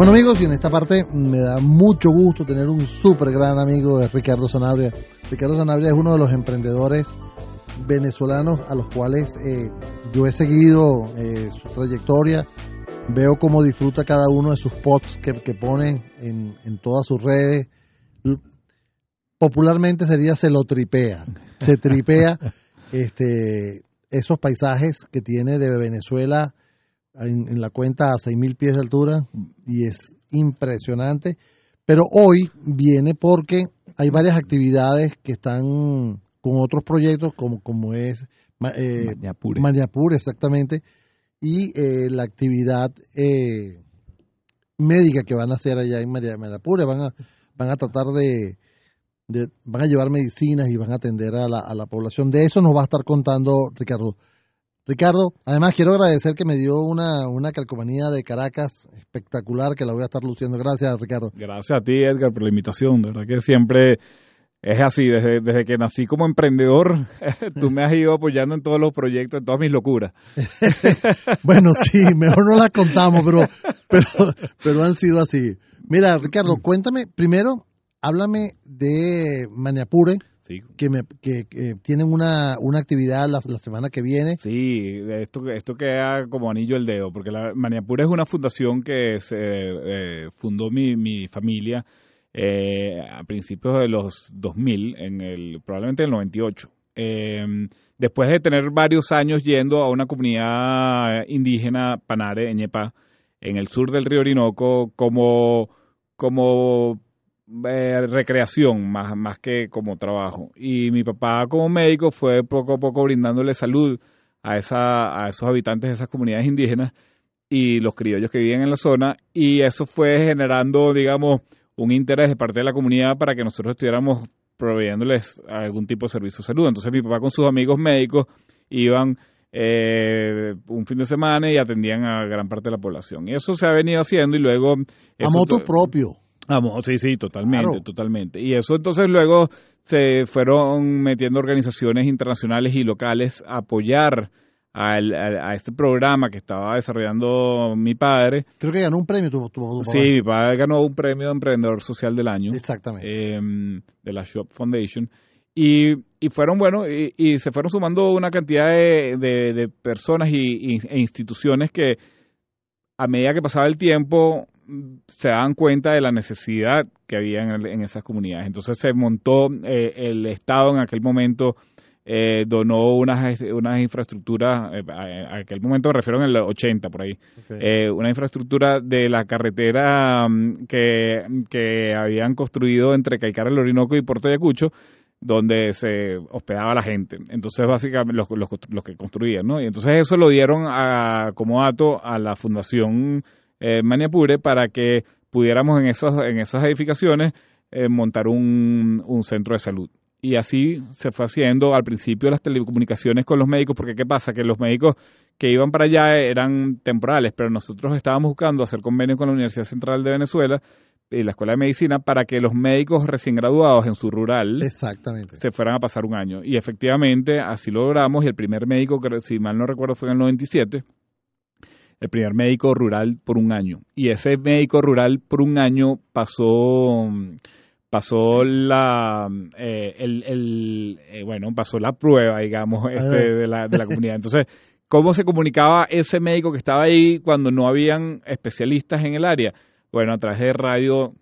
Bueno amigos, y en esta parte me da mucho gusto tener un súper gran amigo de Ricardo Sanabria. Ricardo Sanabria es uno de los emprendedores venezolanos a los cuales eh, yo he seguido eh, su trayectoria, veo cómo disfruta cada uno de sus posts que, que pone en, en, todas sus redes. Popularmente sería se lo tripea, se tripea este, esos paisajes que tiene de Venezuela en, la cuenta a 6.000 pies de altura y es impresionante. Pero hoy viene porque hay varias actividades que están con otros proyectos como, como es eh, Mariapur, exactamente, y eh, la actividad eh, médica que van a hacer allá en Mariapur, van a, van a tratar de, de, van a llevar medicinas y van a atender a la, a la población. De eso nos va a estar contando Ricardo. Ricardo, además quiero agradecer que me dio una, una calcomanía de Caracas espectacular que la voy a estar luciendo. Gracias, Ricardo. Gracias a ti, Edgar, por la invitación. De verdad que siempre es así. Desde, desde que nací como emprendedor, tú me has ido apoyando en todos los proyectos, en todas mis locuras. bueno, sí, mejor no las contamos, pero, pero, pero han sido así. Mira, Ricardo, cuéntame, primero, háblame de Maniapure que, me, que, tienen una, una actividad la, semana que viene. Sí, esto, esto queda como anillo el dedo, porque la Maniapura es una fundación que se eh, fundó mi, mi familia eh, a principios de los 2000, en el, probablemente en el 98. Em, después de tener varios años yendo a una comunidad indígena, Panare, Ñepa, en el sur del río Orinoco, como, como eh, recreación más, más que como trabajo. Y mi papá como médico fue poco a poco brindándole salud a, esa, a esos habitantes de esas comunidades indígenas y los criollos que viven en la zona y eso fue generando, digamos, un interés de parte de la comunidad para que nosotros estuviéramos proveyéndoles algún tipo de servicio de salud. Entonces mi papá con sus amigos médicos iban eh, un fin de semana y atendían a gran parte de la población. Y eso se ha venido haciendo y luego... A moto propio. Vamos, sí, sí, totalmente, totalmente. Y eso entonces luego se fueron metiendo organizaciones internacionales y locales a apoyar a, este programa que estaba desarrollando mi padre. Creo que ganó un premio tu, tu, Sí, mi padre ganó un premio de Emprendedor Social del Año. Exactamente. Em, de la Shop Foundation. Y, y fueron, bueno, y, se fueron sumando una cantidad de, de, personas y, e instituciones que a medida que pasaba el tiempo se daban cuenta de la necesidad que había en, esas comunidades. Entonces se montó, eh, el Estado en aquel momento eh, donó unas, unas infraestructuras, eh, a, aquel momento me refiero en el 80 por ahí, una infraestructura de la carretera mm, que, que habían construido entre Caicara, el Orinoco y Puerto Ayacucho, donde se hospedaba la gente. Entonces, básicamente, los, los, los, que construían, ¿no? Y entonces eso lo dieron a, como dato a la Fundación eh, Maniapure para que pudiéramos en, esos, en esas edificaciones eh, montar un, un centro de salud. Y así se fue haciendo al principio las telecomunicaciones con los médicos, porque ¿qué pasa? Que los médicos que iban para allá eran temporales, pero nosotros estábamos buscando hacer convenio con la Universidad Central de Venezuela y la Escuela de Medicina para que los médicos recién graduados en su rural Exactamente. se fueran a pasar un año. Y efectivamente así lo logramos y el primer médico, que si mal no recuerdo, fue en el 97, el primer médico rural por un año. Y ese médico rural por un año pasó pasó la eh, el, eh, bueno pasó la prueba digamos este, de, la, de la comunidad. Entonces cómo se comunicaba ese médico que estaba ahí cuando no habían especialistas en el área bueno a través de radio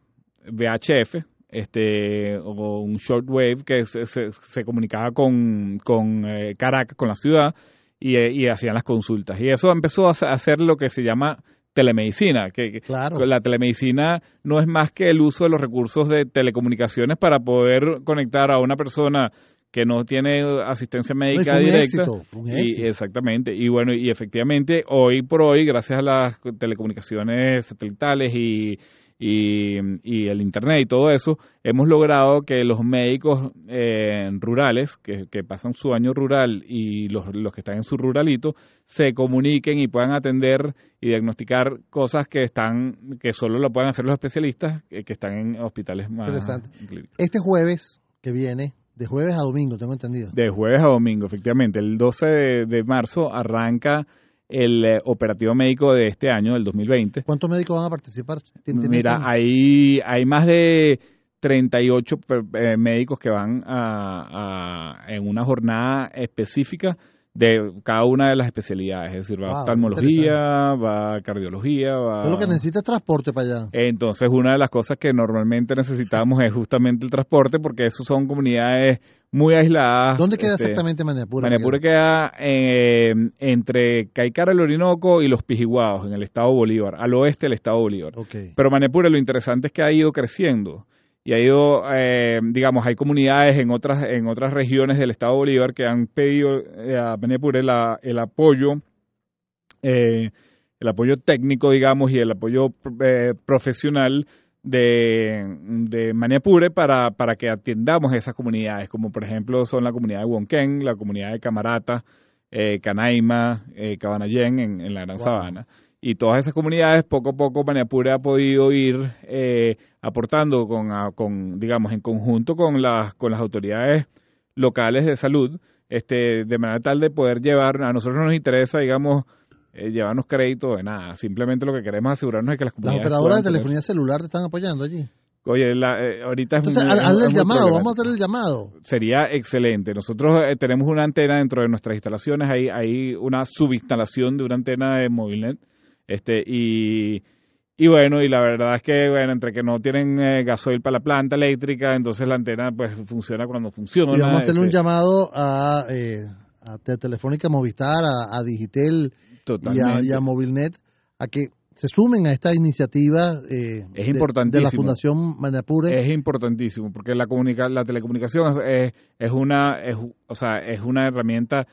VHF este o un shortwave que se, se, comunicaba con, con eh, Caracas con la ciudad y, hacían las consultas. Y eso empezó a hacer lo que se llama telemedicina, que la telemedicina no es más que el uso de los recursos de telecomunicaciones para poder conectar a una persona que no tiene asistencia médica directa. y, exactamente. Y bueno, y efectivamente, hoy por hoy, gracias a las telecomunicaciones satelitales y y, y, el Internet y todo eso, hemos logrado que los médicos eh, rurales, que, que, pasan su año rural y los, los que están en su ruralito, se comuniquen y puedan atender y diagnosticar cosas que están que solo lo pueden hacer los especialistas eh, que están en hospitales más interesante. Este jueves que viene, de jueves a domingo, tengo entendido. De jueves a domingo, efectivamente. El 12 de, de marzo arranca el eh, operativo médico de este año, del 2020. ¿Cuántos médicos van a participar? Mira, hay, hay más de 38 eh, médicos que van a, en una jornada específica de cada una de las especialidades, es decir, va oftalmología, va cardiología, va... Todo lo que necesita es transporte para allá. Entonces, una de las cosas que normalmente necesitamos es justamente el transporte, porque eso son comunidades muy aisladas. ¿Dónde queda este, exactamente Maniapure? Maniapure queda eh, entre Caicara, el Orinoco y los Pijiguados, en el estado Bolívar, al oeste del estado Bolívar. Pero Maniapure lo interesante es que ha ido creciendo y ha ido, eh, digamos, hay comunidades en otras en otras regiones del Estado de Bolívar que han pedido eh, a Benepure el apoyo, eh, el apoyo técnico, digamos, y el apoyo profesional de, de Maniapure para, para que atiendamos esas comunidades, como por ejemplo son la comunidad de Wonken, la comunidad de Camarata, Canaima, Cabanayén en, en la Gran Sabana y todas esas comunidades poco a poco Maniapure ha podido ir eh, aportando con, con, digamos en conjunto con las con las autoridades locales de salud este de manera tal de poder llevar a nosotros nos interesa digamos eh, llevarnos crédito de nada simplemente lo que queremos asegurarnos es que las comunidades las operadoras de telefonía celular te están apoyando allí Oye, la, eh, ahorita es Entonces, hazle el llamado, vamos a hacer el llamado. Sería excelente. Nosotros tenemos una antena dentro de nuestras instalaciones, hay, hay una subinstalación de una antena de Movilnet este, y, y bueno, y la verdad es que, bueno, entre que no tienen eh, gasoil para la planta eléctrica, entonces la antena pues funciona cuando funciona. Y vamos a hacerle un este llamado a, eh, a Telefónica Movistar, a, Digitel y a, Movilnet, a que se sumen a esta iniciativa eh, es de, la Fundación Manapure. Es importantísimo, porque la, comunica la telecomunicación es, es, una, es, o sea, es una herramienta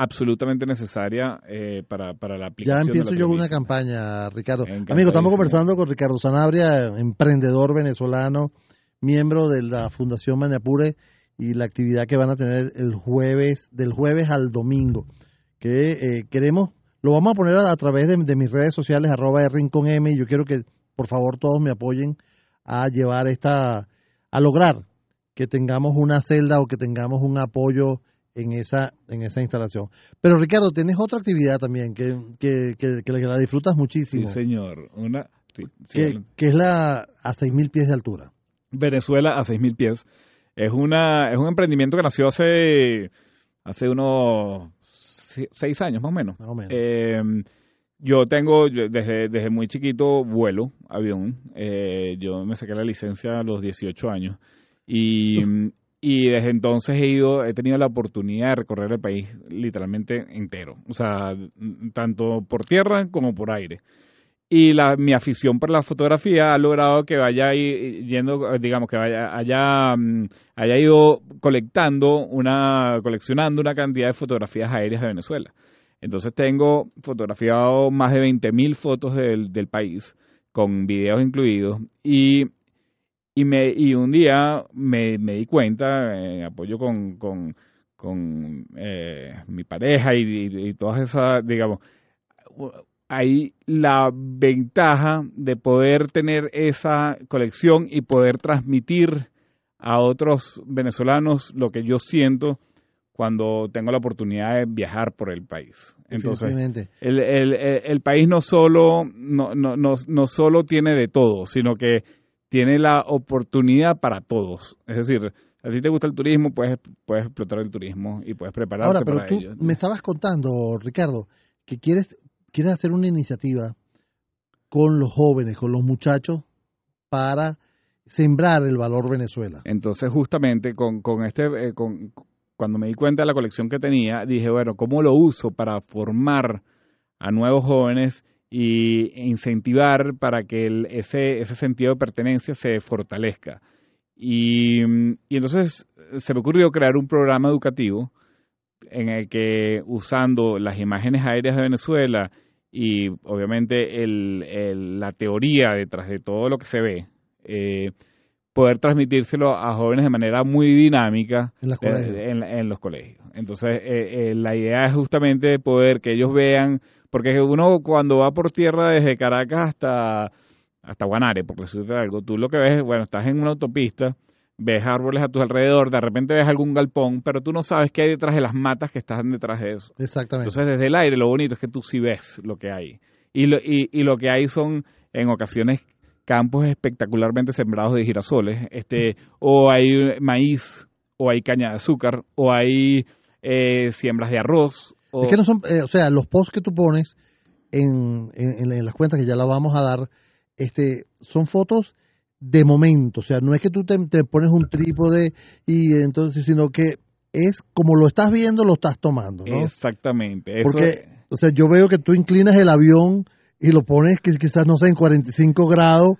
absolutamente necesaria eh, para, para la aplicación. Ya empiezo yo una campaña, Ricardo. Amigo, estamos conversando con Ricardo Sanabria, emprendedor venezolano, miembro de la Fundación Maniapure y la actividad que van a tener el jueves, del jueves al domingo, que eh, queremos, lo vamos a poner a, través de, mis redes sociales, arroba Rincón M, y yo quiero que por favor todos me apoyen a llevar esta, a lograr que tengamos una celda o que tengamos un apoyo en esa, en esa instalación. Pero Ricardo, tienes otra actividad también que, que, que, la disfrutas muchísimo. Sí, señor. Una, que, es la a 6.000 pies de altura. Venezuela a 6.000 pies. Es, una, es un emprendimiento que nació hace, hace unos seis años más o menos. Eh, yo tengo, desde, desde muy chiquito, vuelo avión. Eh, yo me saqué la licencia a los 18 años. Y, y desde entonces he ido, he tenido la oportunidad de recorrer el país literalmente entero, o sea, tanto por tierra como por aire. Y la, mi afición por la fotografía ha logrado que vaya yendo, digamos, que vaya, haya, mm, haya ido colectando una, coleccionando una cantidad de fotografías aéreas de Venezuela. Entonces tengo fotografiado más de 20.000 fotos del, del país, con videos incluidos, y y, me, y un día me, me di cuenta, en apoyo con, con, con eh, mi pareja y, y, todas esas, digamos, hay la ventaja de poder tener esa colección y poder transmitir a otros venezolanos lo que yo siento cuando tengo la oportunidad de viajar por el país. Entonces, el, el, el, país no solo, no, no, no, no solo tiene de todo, sino que tiene la oportunidad para todos. Es decir, a ti te gusta el turismo, puedes, puedes explotar el turismo y puedes prepararte Ahora, pero tú Me estabas contando, Ricardo, que quieres, quieres hacer una iniciativa con los jóvenes, con los muchachos, para sembrar el valor Venezuela. Entonces, justamente con, con este, eh, con, cuando me di cuenta de la colección que tenía, dije, bueno, ¿cómo lo uso para formar a nuevos jóvenes y incentivar para que ese, ese sentido de pertenencia se fortalezca. Y, y, entonces se me ocurrió crear un programa educativo en el que usando las imágenes aéreas de Venezuela y obviamente el, la teoría detrás de todo lo que se ve, eh, poder transmitírselo a jóvenes de manera muy dinámica en, en, los colegios. Entonces, eh, eh, la idea es justamente poder que ellos vean porque uno cuando va por tierra desde Caracas hasta, hasta Guanare, por decirte algo, tú lo que ves, bueno, estás en una autopista, ves árboles a tu alrededor, de repente ves algún galpón, pero tú no sabes qué hay detrás de las matas que están detrás de eso. Exactamente. Entonces, desde el aire, lo bonito es que tú sí ves lo que hay. Y lo, y, y lo que hay son, en ocasiones, campos espectacularmente sembrados de girasoles, este, o hay maíz, o hay caña de azúcar, o hay eh, siembras de arroz. O, Es que no son, eh, o sea, los posts que tú pones en, en, en las cuentas que ya la vamos a dar, este, son fotos de momento, o sea, no es que tú te, te pones un trípode y entonces, sino que es como lo estás viendo, lo estás tomando, ¿no? Exactamente. Eso, Porque, o sea, yo veo que tú inclinas el avión y lo pones que quizás, no sé, en 45 grados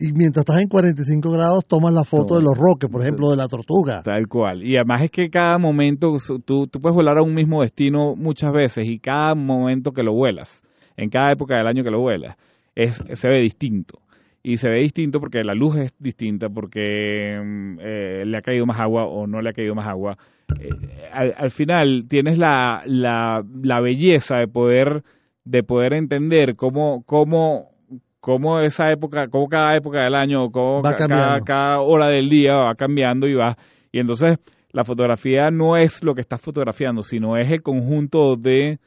y mientras estás en 45 grados tomas la foto de los roques, por ejemplo, de la tortuga. Tal cual. Y además es que cada momento, tú, tú puedes volar a un mismo destino muchas veces y cada momento que lo vuelas, en cada época del año que lo vuelas, es, se ve distinto. Y se ve distinto porque la luz es distinta, porque mm, eh, le ha caído más agua o no le ha caído más agua. Eh, al, al final tienes la, la, la belleza de poder, de poder entender cómo, cómo, cómo esa época, cómo cada época del año, cómo ca- cada, hora del día va cambiando y va. Y entonces la fotografía no es lo que estás fotografiando, sino es el conjunto de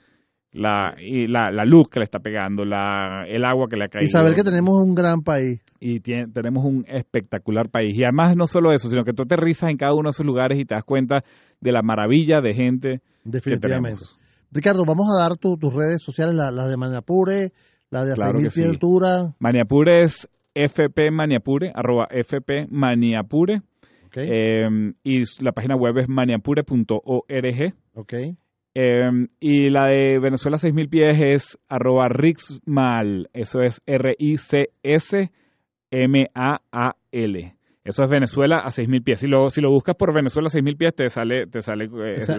la, y la, la luz que le está pegando, la, el agua que le ha caído. Y saber que tenemos un gran país. Y tiene- tenemos un espectacular país. Y además no solo eso, sino que tú aterrizas en cada uno de esos lugares y te das cuenta de la maravilla de gente que Definitivamente. tenemos. Ricardo, vamos a dar tu- tus redes sociales, la, la de Manapure, la de Claro 6.000 que pies de sí. altura. Maniapure es FP Maniapure, arroba FP Maniapure. Ok, eh, y la página web es maniapure.org. ok. Eh, y la de Venezuela 6000 pies es arroba Rixmal. Eso es R-I-C-S-M-A-A-L. Eso es Venezuela a 6000 pies. Si lo, si lo buscas por Venezuela 6000 pies, te sale, te sale eh, O sea.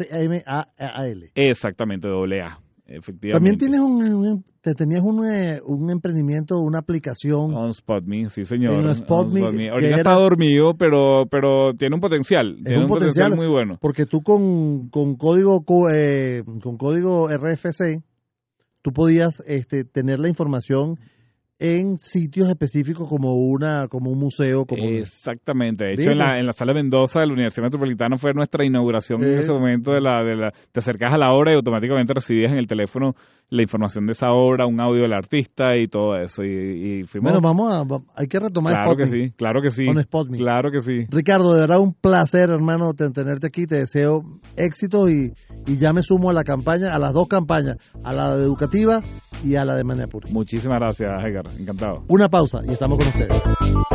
R-I-C-S-M-A-A-L. Exactamente, doble A. Efectivamente. También tienes un, te tenías un, eh, un emprendimiento, una aplicación. On Spot Me, sí señor. En Spot On Ahorita era- está dormido, pero, pero tiene un potencial. tiene un potencial. muy bueno. Porque tú con, con código eh, con código RFC, tú podías este, tener la información en sitios específicos como una como un museo, como Exactamente. De hecho, en la, en la sala Mendoza de la Universidad Metropolitana fue nuestra inauguración en Eh. ese momento de la, de la... Te acercas a la obra y automáticamente recibías en el teléfono la información de esa obra, un audio del artista y todo eso. Y, y fuimos... Bueno, vamos a hay que retomar claro que Spotme, sí, claro que sí. con Spotme. Claro que sí. Ricardo, de verdad un placer, hermano, ten- tenerte aquí. Te deseo éxito y, y ya me sumo a la campaña, a las dos campañas, a la de educativa y a la de Manapur. Muchísimas gracias, Edgar. Encantado. Una pausa y estamos con ustedes.